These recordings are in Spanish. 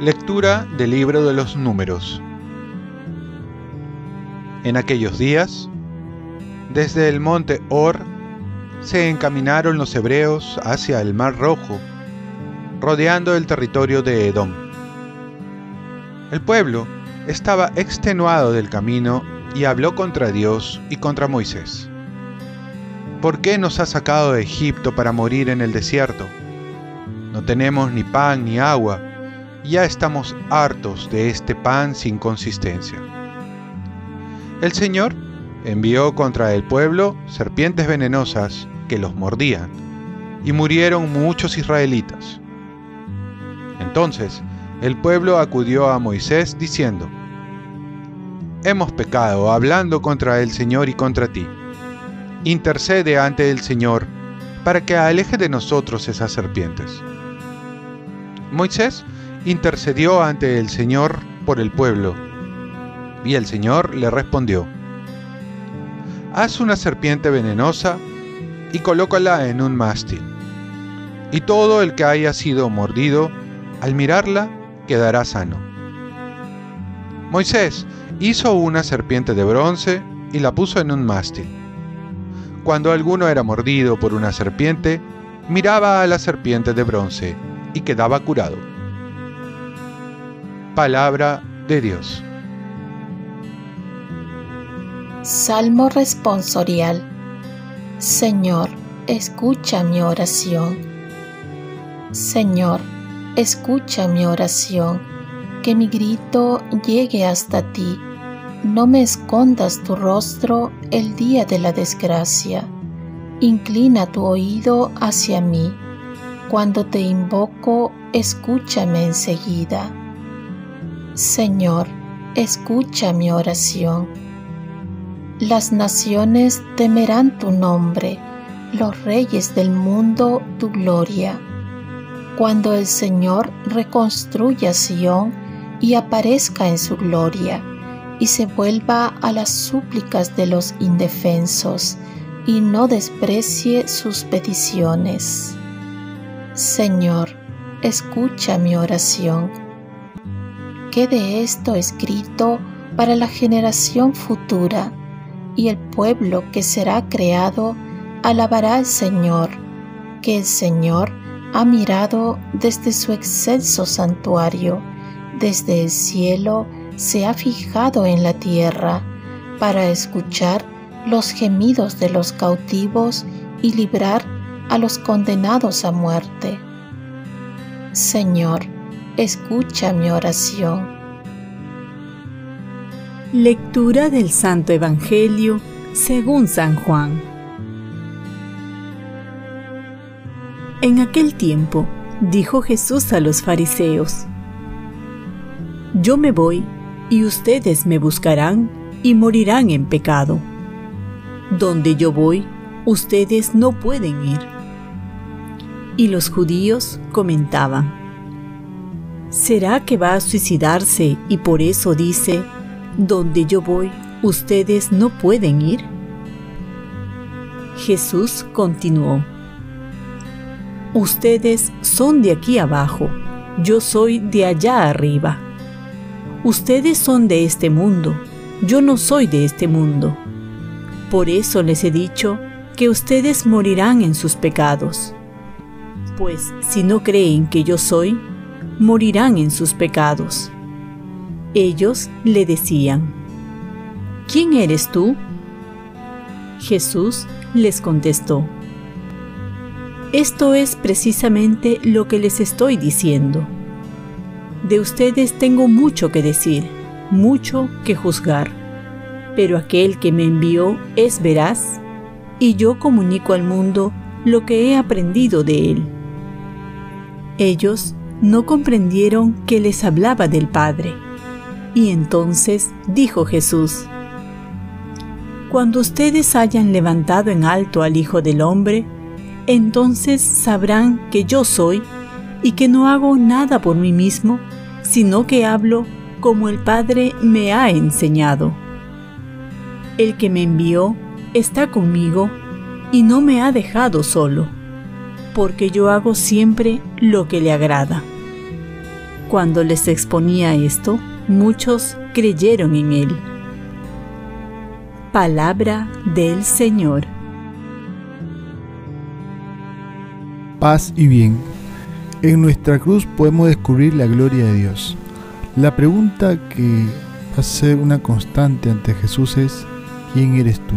Lectura del libro de los números. En aquellos días, desde el monte Or, se encaminaron los hebreos hacia el Mar Rojo, rodeando el territorio de Edom. El pueblo estaba extenuado del camino y habló contra Dios y contra Moisés. ¿Por qué nos has sacado de Egipto para morir en el desierto? No tenemos ni pan ni agua ya estamos hartos de este pan sin consistencia. El Señor envió contra el pueblo serpientes venenosas que los mordían, y murieron muchos israelitas. Entonces el pueblo acudió a Moisés diciendo, Hemos pecado hablando contra el Señor y contra ti. Intercede ante el Señor para que aleje de nosotros esas serpientes. Moisés intercedió ante el Señor por el pueblo. Y el Señor le respondió, Haz una serpiente venenosa y colócala en un mástil. Y todo el que haya sido mordido, al mirarla, quedará sano. Moisés hizo una serpiente de bronce y la puso en un mástil. Cuando alguno era mordido por una serpiente, miraba a la serpiente de bronce y quedaba curado. Palabra de Dios. Salmo responsorial. Señor, escucha mi oración. Señor, escucha mi oración, que mi grito llegue hasta ti. No me escondas tu rostro el día de la desgracia. Inclina tu oído hacia mí. Cuando te invoco, escúchame enseguida. Señor, escucha mi oración. Las naciones temerán tu nombre, los reyes del mundo tu gloria. Cuando el Señor reconstruya Sión y aparezca en su gloria, y se vuelva a las súplicas de los indefensos, y no desprecie sus peticiones. Señor, escucha mi oración quede esto escrito para la generación futura, y el pueblo que será creado alabará al Señor, que el Señor ha mirado desde su excelso santuario, desde el cielo se ha fijado en la tierra, para escuchar los gemidos de los cautivos y librar a los condenados a muerte. Señor, escucha mi oración. Lectura del Santo Evangelio según San Juan. En aquel tiempo dijo Jesús a los fariseos, Yo me voy y ustedes me buscarán y morirán en pecado. Donde yo voy, ustedes no pueden ir. Y los judíos comentaban, ¿Será que va a suicidarse y por eso dice, donde yo voy, ustedes no pueden ir? Jesús continuó, Ustedes son de aquí abajo, yo soy de allá arriba. Ustedes son de este mundo, yo no soy de este mundo. Por eso les he dicho que ustedes morirán en sus pecados. Pues si no creen que yo soy, morirán en sus pecados. Ellos le decían, ¿quién eres tú? Jesús les contestó, esto es precisamente lo que les estoy diciendo. De ustedes tengo mucho que decir, mucho que juzgar, pero aquel que me envió es veraz, y yo comunico al mundo lo que he aprendido de él. Ellos no comprendieron que les hablaba del Padre. Y entonces dijo Jesús, Cuando ustedes hayan levantado en alto al Hijo del Hombre, entonces sabrán que yo soy y que no hago nada por mí mismo, sino que hablo como el Padre me ha enseñado. El que me envió está conmigo y no me ha dejado solo, porque yo hago siempre lo que le agrada. Cuando les exponía esto, muchos creyeron en él. Palabra del Señor. Paz y bien. En nuestra cruz podemos descubrir la gloria de Dios. La pregunta que va ser una constante ante Jesús es, ¿quién eres tú?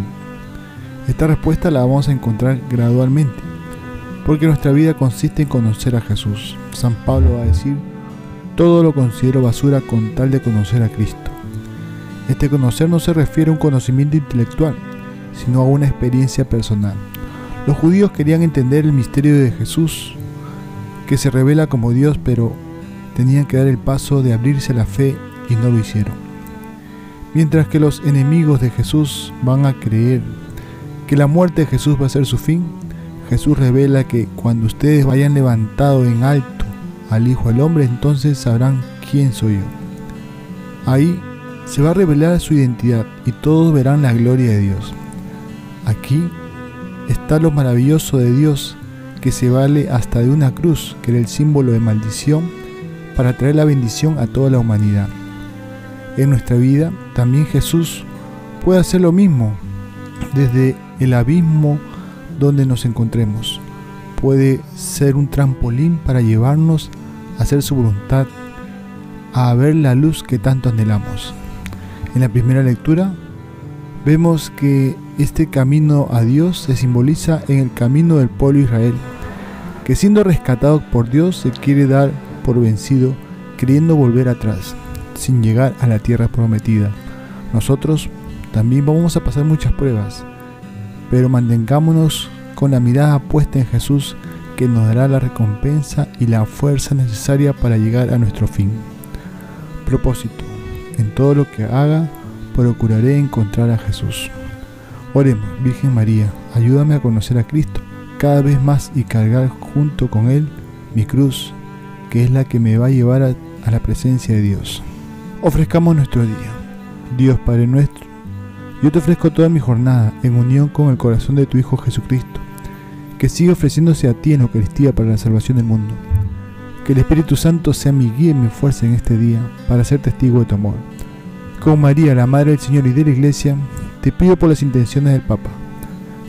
Esta respuesta la vamos a encontrar gradualmente, porque nuestra vida consiste en conocer a Jesús. San Pablo va a decir, todo lo considero basura con tal de conocer a Cristo. Este conocer no se refiere a un conocimiento intelectual, sino a una experiencia personal. Los judíos querían entender el misterio de Jesús, que se revela como Dios, pero tenían que dar el paso de abrirse a la fe y no lo hicieron. Mientras que los enemigos de Jesús van a creer que la muerte de Jesús va a ser su fin, Jesús revela que cuando ustedes vayan levantado en alto al Hijo del Hombre, entonces sabrán quién soy yo. Ahí se va a revelar su identidad y todos verán la gloria de Dios. Aquí está lo maravilloso de Dios que se vale hasta de una cruz, que era el símbolo de maldición, para traer la bendición a toda la humanidad. En nuestra vida también Jesús puede hacer lo mismo desde el abismo donde nos encontremos puede ser un trampolín para llevarnos a hacer su voluntad, a ver la luz que tanto anhelamos. En la primera lectura vemos que este camino a Dios se simboliza en el camino del pueblo Israel, que siendo rescatado por Dios se quiere dar por vencido, queriendo volver atrás, sin llegar a la tierra prometida. Nosotros también vamos a pasar muchas pruebas, pero mantengámonos con la mirada puesta en Jesús que nos dará la recompensa y la fuerza necesaria para llegar a nuestro fin. Propósito. En todo lo que haga, procuraré encontrar a Jesús. Oremos, Virgen María, ayúdame a conocer a Cristo cada vez más y cargar junto con Él mi cruz, que es la que me va a llevar a, la presencia de Dios. Ofrezcamos nuestro día. Dios Padre nuestro, yo te ofrezco toda mi jornada en unión con el corazón de tu Hijo Jesucristo que siga ofreciéndose a ti en Eucaristía para la salvación del mundo. Que el Espíritu Santo sea mi guía y mi fuerza en este día para ser testigo de tu amor. Con María, la Madre del Señor y de la Iglesia, te pido por las intenciones del Papa.